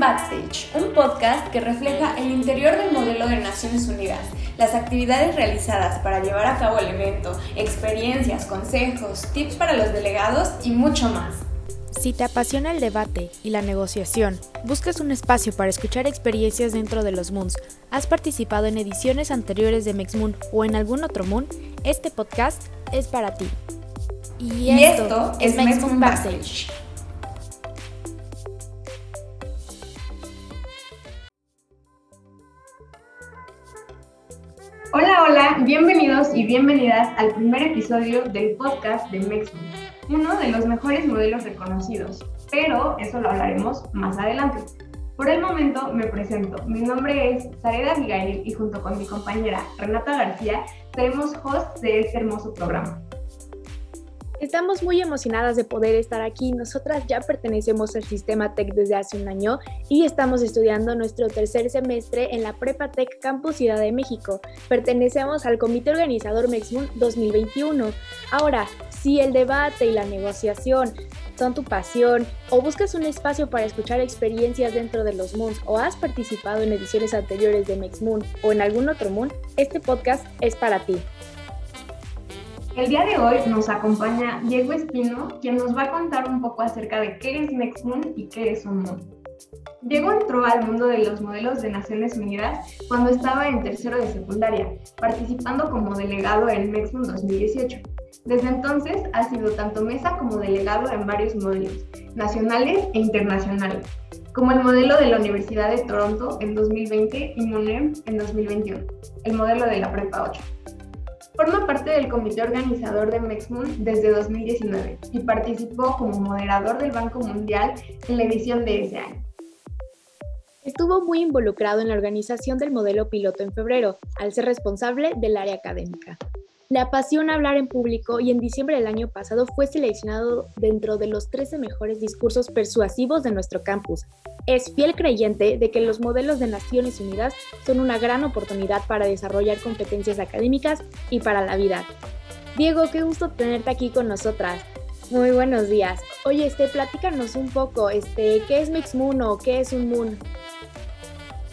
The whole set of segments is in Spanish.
Backstage, un podcast que refleja el interior del modelo de Naciones Unidas, las actividades realizadas para llevar a cabo el evento, experiencias, consejos, tips para los delegados y mucho más. Si te apasiona el debate y la negociación, buscas un espacio para escuchar experiencias dentro de los Moons, has participado en ediciones anteriores de MexMoon o en algún otro Moon, este podcast es para ti. Y, esto, es MexMoon Backstage. Bienvenidos y bienvenidas al primer episodio del podcast de MexMoon, uno de los mejores modelos reconocidos, pero eso lo hablaremos más adelante. Por el momento me presento, mi nombre es Sareda Abigail y junto con mi compañera Renata García seremos hosts de este hermoso programa. Estamos muy emocionadas de poder estar aquí. Nosotras ya pertenecemos al sistema TEC desde hace un año y estamos estudiando nuestro tercer semestre en la Prepa TEC Campus Ciudad de México. Pertenecemos al comité organizador MEXMUN 2021. Ahora, si el debate y la negociación son tu pasión o buscas un espacio para escuchar experiencias dentro de los MUNs o has participado en ediciones anteriores de MEXMUN o en algún otro MUN, este podcast es para ti. El día de hoy nos acompaña Diego Espino, quien nos va a contar un poco acerca de qué es Moon y qué es un Moon. Diego entró al mundo de los modelos de Naciones Unidas cuando estaba en tercero de secundaria, participando como delegado en Moon 2018. Desde entonces ha sido tanto mesa como delegado en varios modelos, nacionales e internacionales, como el modelo de la Universidad de Toronto en 2020 y MUNEM en 2021, el modelo de la Prepa 8. Forma parte del comité organizador de MexMoon desde 2019 y participó como moderador del Banco Mundial en la edición de ese año. Estuvo muy involucrado en la organización del modelo piloto en febrero, al ser responsable del área académica. Le apasiona hablar en público y en diciembre del año pasado fue seleccionado dentro de los 13 mejores discursos persuasivos de nuestro campus. Es fiel creyente de que los modelos de Naciones Unidas son una gran oportunidad para desarrollar competencias académicas y para la vida. Diego, qué gusto tenerte aquí con nosotras. Muy buenos días. Oye, este, platícanos un poco, este, ¿qué es Mix Moon o qué es un Moon?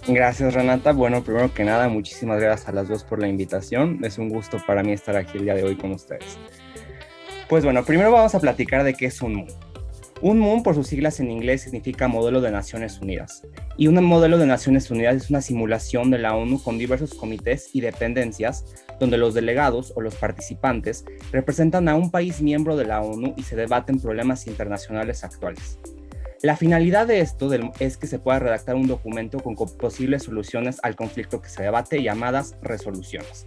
Gracias Renata. Bueno, primero que nada, muchísimas gracias a las dos por la invitación. Es un gusto para mí estar aquí el día de hoy con ustedes. Pues bueno, primero vamos a platicar de qué es un MOON. Un MOON, por sus siglas en inglés, significa Modelo de Naciones Unidas. Y un modelo de Naciones Unidas es una simulación de la ONU con diversos comités y dependencias, donde los delegados o los participantes representan a un país miembro de la ONU y se debaten problemas internacionales actuales. La finalidad de esto es que se pueda redactar un documento con posibles soluciones al conflicto que se debate llamadas resoluciones.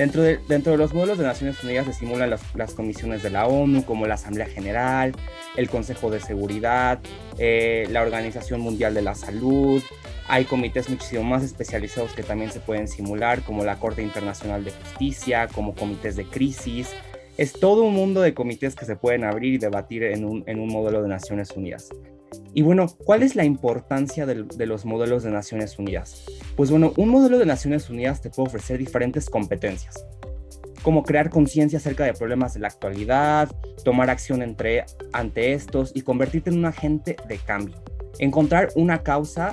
Dentro de, dentro de los modelos de Naciones Unidas se simulan las, comisiones de la ONU, como la Asamblea General, el Consejo de Seguridad, eh, la Organización Mundial de la Salud. Hay comités muchísimo más especializados que también se pueden simular, como la Corte Internacional de Justicia, como comités de crisis. Es todo un mundo de comités que se pueden abrir y debatir en un, en un modelo de Naciones Unidas. Y bueno, ¿cuál es la importancia de, los modelos de Naciones Unidas? Pues bueno, un modelo de Naciones Unidas te puede ofrecer diferentes competencias, como crear conciencia acerca de problemas de la actualidad, tomar acción entre, ante estos y convertirte en un agente de cambio. Encontrar una causa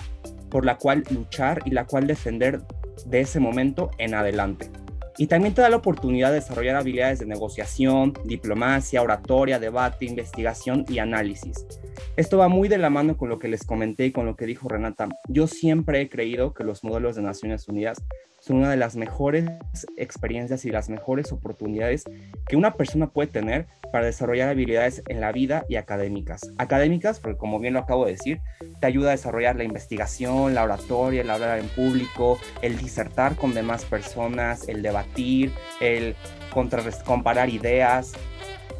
por la cual luchar y la cual defender de ese momento en adelante. Y también te da la oportunidad de desarrollar habilidades de negociación, diplomacia, oratoria, debate, investigación y análisis. Esto va muy de la mano con lo que les comenté y con lo que dijo Renata. Yo siempre he creído que los modelos de Naciones Unidas son una de las mejores experiencias y las mejores oportunidades que una persona puede tener para desarrollar habilidades en la vida y académicas. Académicas, porque como bien lo acabo de decir, te ayuda a desarrollar la investigación, la oratoria, el hablar en público, el disertar con demás personas, el debatir, el comparar ideas,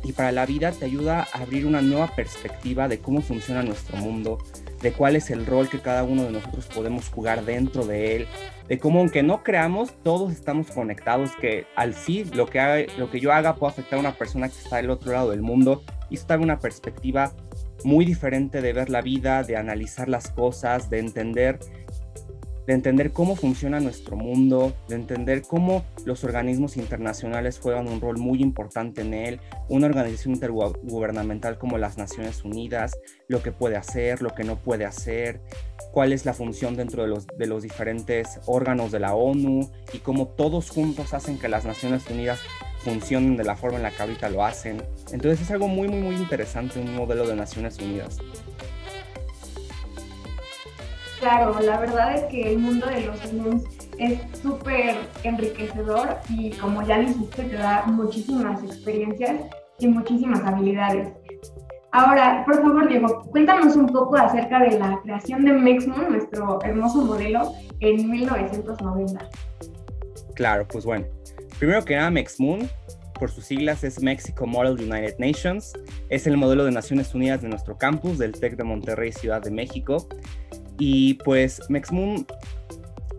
y para la vida te ayuda a abrir una nueva perspectiva de cómo funciona nuestro mundo, de cuál es el rol que cada uno de nosotros podemos jugar dentro de él, de cómo aunque no creamos, todos estamos conectados, que al sí lo que, lo que yo haga puede afectar a una persona que está del otro lado del mundo y esto da una perspectiva muy diferente de ver la vida, de analizar las cosas, de entender de entender cómo funciona nuestro mundo, de entender cómo los organismos internacionales juegan un rol muy importante en él, una organización intergubernamental como las Naciones Unidas, lo que puede hacer, lo que no puede hacer, cuál es la función dentro de los, de los diferentes órganos de la ONU y cómo todos juntos hacen que las Naciones Unidas funcionen de la forma en la que ahorita lo hacen. Entonces es algo muy, muy, muy interesante, un modelo de Naciones Unidas. Claro, la verdad es que el mundo de los niños es súper enriquecedor y como ya dijiste, te da muchísimas experiencias y muchísimas habilidades. Ahora, por favor, Diego, cuéntanos un poco acerca de la creación de Mexmoon, nuestro hermoso modelo, en 1990. Claro, pues bueno. Primero que nada, Mexmoon, por sus siglas, es Mexico Model United Nations. Es el modelo de Naciones Unidas de nuestro campus del TEC de Monterrey, Ciudad de México. Y pues Mexmoon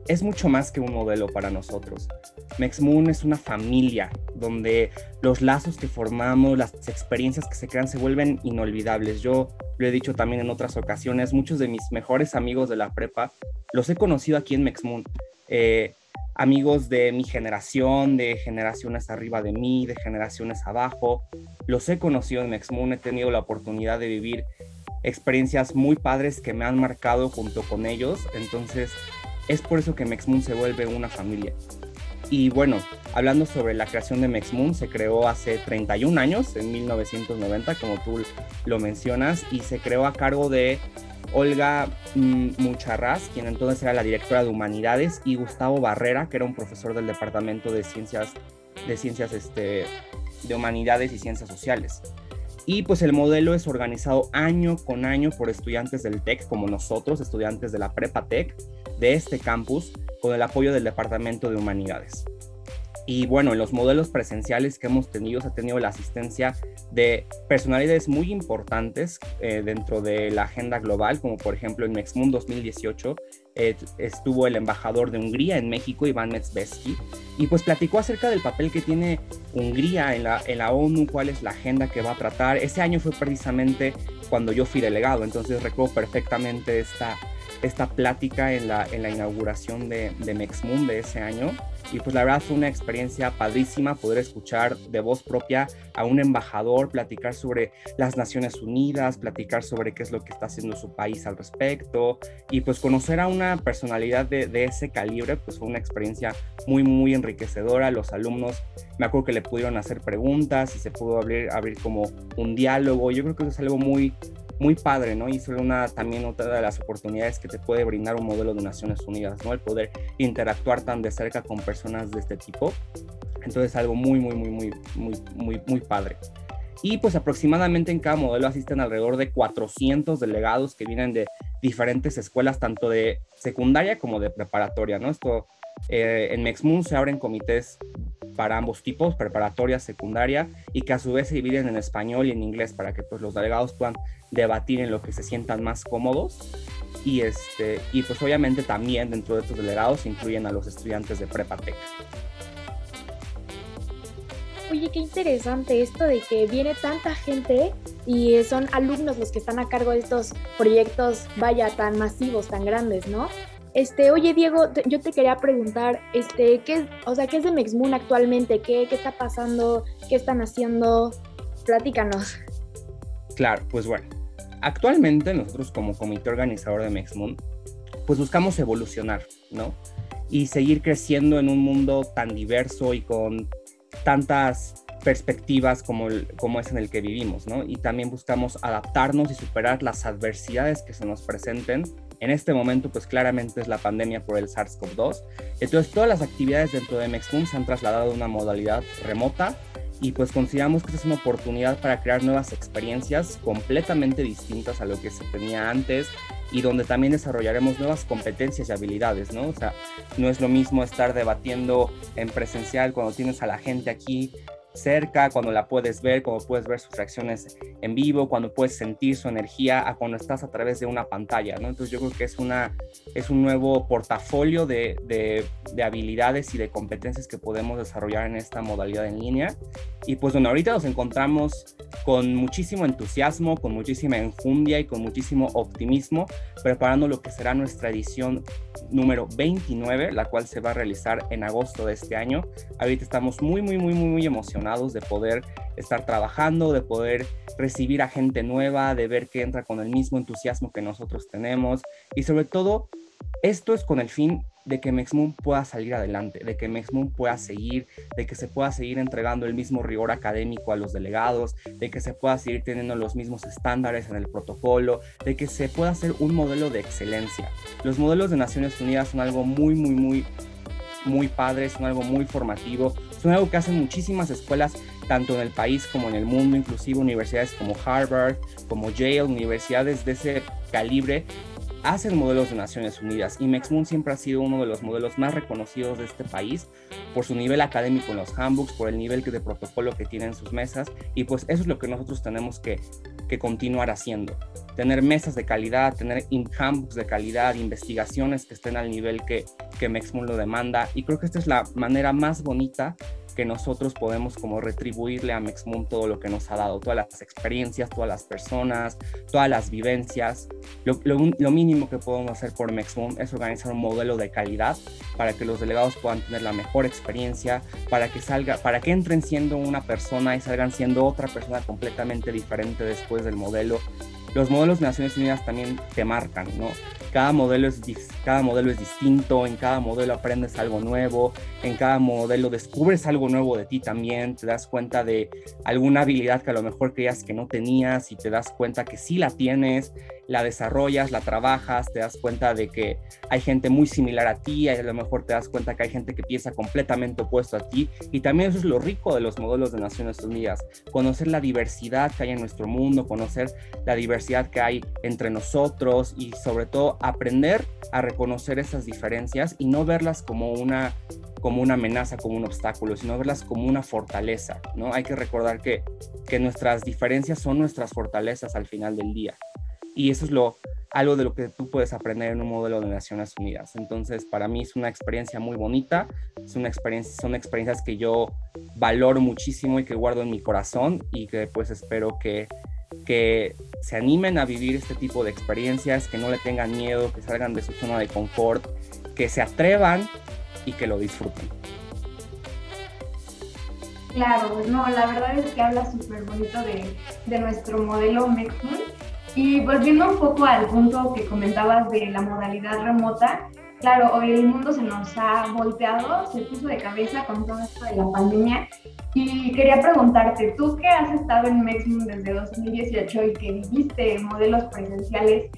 es mucho más que un modelo para nosotros. Mexmoon es una familia donde los lazos que formamos, las experiencias que se crean se vuelven inolvidables. Yo lo he dicho también en otras ocasiones, muchos de mis mejores amigos de la prepa los he conocido aquí en Mexmoon. Eh, amigos de mi generación, de generaciones arriba de mí, de generaciones abajo, los he conocido en Mexmoon, he tenido la oportunidad de vivir experiencias muy padres que me han marcado junto con ellos. Entonces, es por eso que Mexmoon se vuelve una familia. Y bueno, hablando sobre la creación de Mexmoon, se creó hace 31 años, en 1990, como tú lo mencionas, y se creó a cargo de Olga mm, Mucharraz, quien entonces era la directora de Humanidades, y Gustavo Barrera, que era un profesor del Departamento de Ciencias, de Ciencias este, de Humanidades y Ciencias Sociales. Y pues el modelo es organizado año con año por estudiantes del TEC, como nosotros, estudiantes de la Prepa TEC, de este campus, con el apoyo del Departamento de Humanidades. Y bueno, en los modelos presenciales que hemos tenido, se ha tenido la asistencia de personalidades muy importantes eh, dentro de la agenda global, como por ejemplo en Mexmoon 2018 eh, estuvo el embajador de Hungría en México, Iván Metzbesky, y pues platicó acerca del papel que tiene Hungría en la, en la ONU, cuál es la agenda que va a tratar. Ese año fue precisamente cuando yo fui delegado, entonces recuerdo perfectamente esta, esta plática en la, en la inauguración de, de Mexmoon de ese año y pues la verdad fue una experiencia padrísima poder escuchar de voz propia a un embajador platicar sobre las Naciones Unidas, platicar sobre qué es lo que está haciendo su país al respecto y pues conocer a una personalidad de, de ese calibre pues fue una experiencia muy muy enriquecedora. Los alumnos me acuerdo que le pudieron hacer preguntas y se pudo abrir, abrir como un diálogo. Yo creo que eso es algo muy muy padre, ¿no? Y es una, también otra de las oportunidades que te puede brindar un modelo de Naciones Unidas, ¿no? El poder interactuar tan de cerca con personas de este tipo. Entonces, algo muy, muy, muy, muy, muy, muy, muy padre. Y pues aproximadamente en cada modelo asisten alrededor de 400 delegados que vienen de diferentes escuelas, tanto de secundaria como de preparatoria, ¿no? Esto eh, en Mexmoon se abren comités para ambos tipos, preparatoria, secundaria, y que a su vez se dividen en español y en inglés para que pues, los delegados puedan debatir en lo que se sientan más cómodos. Y, este, y pues obviamente también dentro de estos delegados se incluyen a los estudiantes de Prepatec. Oye, qué interesante esto de que viene tanta gente y son alumnos los que están a cargo de estos proyectos, vaya, tan masivos, tan grandes, ¿no? Este, oye Diego, yo te quería preguntar, este, ¿qué, o sea, ¿qué es de Mexmoon actualmente? ¿Qué, ¿Qué está pasando? ¿Qué están haciendo? Platícanos. Claro, pues bueno, actualmente nosotros como comité organizador de Mexmoon, pues buscamos evolucionar, ¿no? Y seguir creciendo en un mundo tan diverso y con tantas perspectivas como, como es en el que vivimos, ¿no? Y también buscamos adaptarnos y superar las adversidades que se nos presenten en este momento, pues claramente es la pandemia por el SARS-CoV-2. Entonces, todas las actividades dentro de Mexmoon se han trasladado a una modalidad remota y pues consideramos que es una oportunidad para crear nuevas experiencias completamente distintas a lo que se tenía antes y donde también desarrollaremos nuevas competencias y habilidades, ¿no? O sea, no es lo mismo estar debatiendo en presencial cuando tienes a la gente aquí cerca, cuando la puedes ver, cuando puedes ver sus reacciones en vivo, cuando puedes sentir su energía, a cuando estás a través de una pantalla, ¿no? Entonces yo creo que es, una, es un nuevo portafolio de, de, de habilidades y de competencias que podemos desarrollar en esta modalidad en línea. Y pues bueno, ahorita nos encontramos con muchísimo entusiasmo, con muchísima enjundia y con muchísimo optimismo, preparando lo que será nuestra edición número 29, la cual se va a realizar en agosto de este año. Ahorita estamos muy, muy, muy, muy, muy emocionados de poder estar trabajando, de poder recibir a gente nueva, de ver que entra con el mismo entusiasmo que nosotros tenemos y sobre todo esto es con el fin de que Mexmoon pueda salir adelante, de que Mexmoon pueda seguir, de que se pueda seguir entregando el mismo rigor académico a los delegados, de que se pueda seguir teniendo los mismos estándares en el protocolo, de que se pueda hacer un modelo de excelencia. Los modelos de Naciones Unidas son algo muy, muy, muy, muy padre, son algo muy formativo, son algo que hacen muchísimas escuelas tanto en el país como en el mundo, inclusive universidades como Harvard, como Yale, universidades de ese calibre hacen modelos de Naciones Unidas y Mexmoon siempre ha sido uno de los modelos más reconocidos de este país por su nivel académico en los handbooks, por el nivel de protocolo que tiene en sus mesas y pues eso es lo que nosotros tenemos que, que continuar haciendo. Tener mesas de calidad, tener handbooks de calidad, investigaciones que estén al nivel que, que Mexmoon lo demanda y creo que esta es la manera más bonita que nosotros podemos como retribuirle a Mexmoon todo lo que nos ha dado, todas las experiencias, todas las personas, todas las vivencias. Lo, mínimo que podemos hacer por Mexmoon es organizar un modelo de calidad para que los delegados puedan tener la mejor experiencia, para que salga, para que entren siendo una persona y salgan siendo otra persona completamente diferente después del modelo. Los modelos de Naciones Unidas también te marcan, ¿no? Cada modelo, es, cada modelo es distinto, en cada modelo aprendes algo nuevo, en cada modelo descubres algo nuevo de ti también, te das cuenta de alguna habilidad que a lo mejor creías que no tenías y te das cuenta que sí la tienes, la desarrollas, la trabajas, te das cuenta de que hay gente muy similar a ti, a lo mejor te das cuenta que hay gente que piensa completamente opuesto a ti y también eso es lo rico de los modelos de Naciones Unidas, conocer la diversidad que hay en nuestro mundo, conocer la diversidad que hay entre nosotros y sobre todo aprender a reconocer esas diferencias y no verlas como una como una amenaza, como un obstáculo, sino verlas como una fortaleza, ¿no? Hay que recordar que, que nuestras diferencias son nuestras fortalezas al final del día. Y eso es lo, algo de lo que tú puedes aprender en un modelo de Naciones Unidas. Entonces, para mí es una experiencia muy bonita, es una experiencia, son experiencias que yo valoro muchísimo y que guardo en mi corazón y que pues espero que que se animen a vivir este tipo de experiencias, que no le tengan miedo, que salgan de su zona de confort, que se atrevan y que lo disfruten. Claro, no, la verdad es que habla súper bonito de, de, nuestro modelo Mexmoon. Y volviendo un poco al punto que comentabas de la modalidad remota, claro, hoy el mundo se nos ha volteado, se puso de cabeza con todo esto de la pandemia. Y quería preguntarte, tú que has estado en Mexmoon desde 2018 y que viviste modelos presenciales,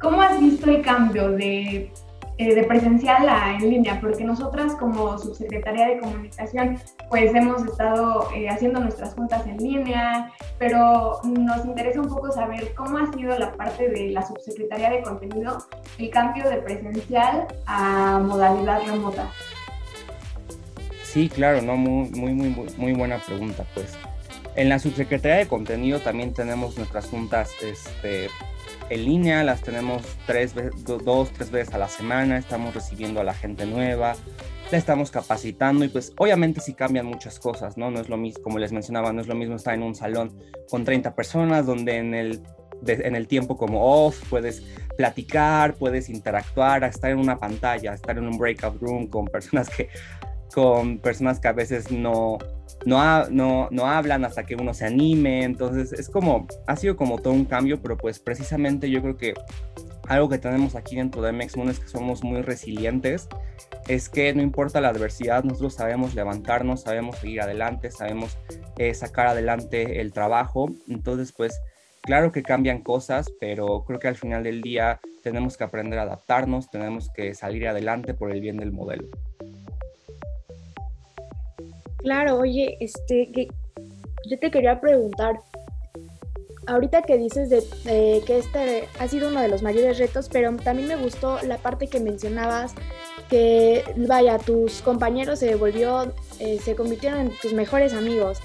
¿cómo has visto el cambio de eh, de presencial a en línea, porque nosotras como subsecretaría de comunicación pues hemos estado eh, haciendo nuestras juntas en línea, pero nos interesa un poco saber cómo ha sido la parte de la subsecretaría de contenido, el cambio de presencial a modalidad remota. Sí, claro, no muy muy muy muy buena pregunta, pues. En la subsecretaría de contenido también tenemos nuestras juntas este, en línea, las tenemos tres, dos, tres veces a la semana, estamos recibiendo a la gente nueva, la estamos capacitando y pues obviamente sí cambian muchas cosas, ¿no? No es lo mismo, como les mencionaba, no es lo mismo estar en un salón con 30 personas donde en el, en el tiempo como off puedes platicar, puedes interactuar, estar en una pantalla, estar en un breakout room con personas que con personas que a veces no, no, no, no hablan hasta que uno se anime, entonces es como, ha sido como todo un cambio, pero pues precisamente yo creo que algo que tenemos aquí dentro de MXMoon es que somos muy resilientes, es que no importa la adversidad, nosotros sabemos levantarnos, sabemos seguir adelante, sabemos eh, sacar adelante el trabajo, entonces pues claro que cambian cosas, pero creo que al final del día tenemos que aprender a adaptarnos, tenemos que salir adelante por el bien del modelo. Claro, oye, este, que yo te quería preguntar, ahorita que dices de, que este ha sido uno de los mayores retos, pero también me gustó la parte que mencionabas, que vaya, tus compañeros se volvió, eh, se convirtieron en tus mejores amigos.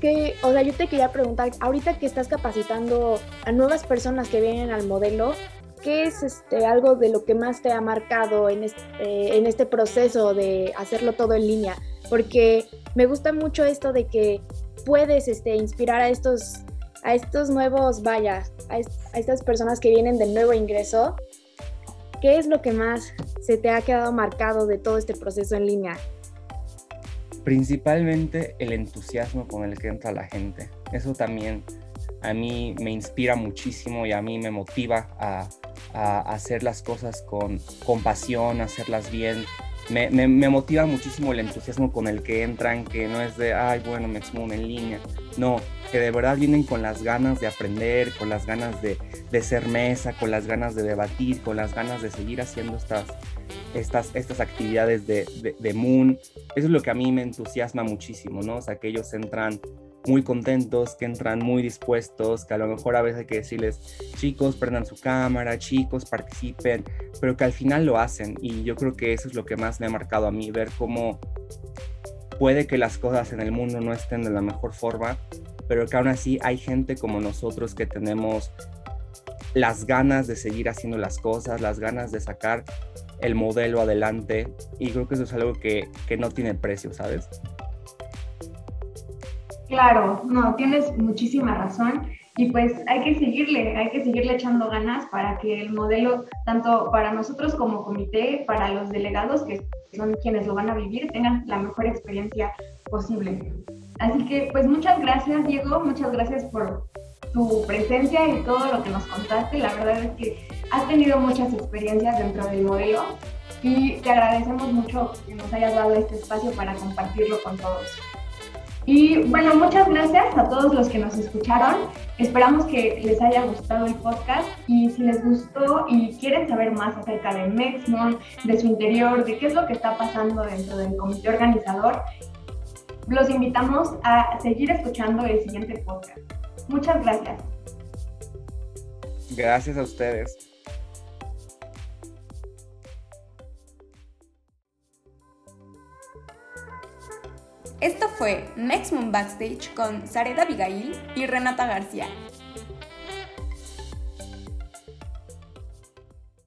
que, o sea, yo te quería preguntar, ahorita que estás capacitando a nuevas personas que vienen al modelo, ¿qué es este, algo de lo que más te ha marcado en en este proceso de hacerlo todo en línea? Porque me gusta mucho esto de que puedes este, inspirar a estos, a estos nuevos, vaya, a, estas personas que vienen de nuevo ingreso. ¿Qué es lo que más se te ha quedado marcado de todo este proceso en línea? Principalmente el entusiasmo con el que entra la gente. Eso también a mí me inspira muchísimo y a mí me motiva a, hacer las cosas con, con pasión, hacerlas bien, me, motiva muchísimo el entusiasmo con el que entran, que no es de, ay, bueno, me expongo en línea. No, que de verdad vienen con las ganas de aprender, con las ganas de, de ser mesa, con las ganas de debatir, con las ganas de seguir haciendo estas, estas, estas actividades de, de, de Moon. Eso es lo que a mí me entusiasma muchísimo, ¿no? O sea, que ellos entran muy contentos, que entran muy dispuestos, que a lo mejor a veces hay que decirles, chicos, prendan su cámara, chicos, participen, pero que al final lo hacen. Y yo creo que eso es lo que más me ha marcado a mí, ver cómo puede que las cosas en el mundo no estén de la mejor forma, pero que aún así hay gente como nosotros que tenemos las ganas de seguir haciendo las cosas, las ganas de sacar el modelo adelante. Y creo que eso es algo que, que no tiene precio, ¿sabes? Claro, no, tienes muchísima razón y pues hay que seguirle, hay que seguirle echando ganas para que el modelo, tanto para nosotros como comité, para los delegados que son quienes lo van a vivir, tengan la mejor experiencia posible. Así que pues muchas gracias Diego, muchas gracias por tu presencia y todo lo que nos contaste. La verdad es que has tenido muchas experiencias dentro del modelo y te agradecemos mucho que nos hayas dado este espacio para compartirlo con todos. Y bueno, muchas gracias a todos los que nos escucharon. Esperamos que les haya gustado el podcast y si les gustó y quieren saber más acerca de Mexmon, de su interior, de qué es lo que está pasando dentro del comité organizador, los invitamos a seguir escuchando el siguiente podcast. Muchas gracias. Gracias a ustedes. Esto fue Next Moon Backstage con Sareda Abigail y Renata García.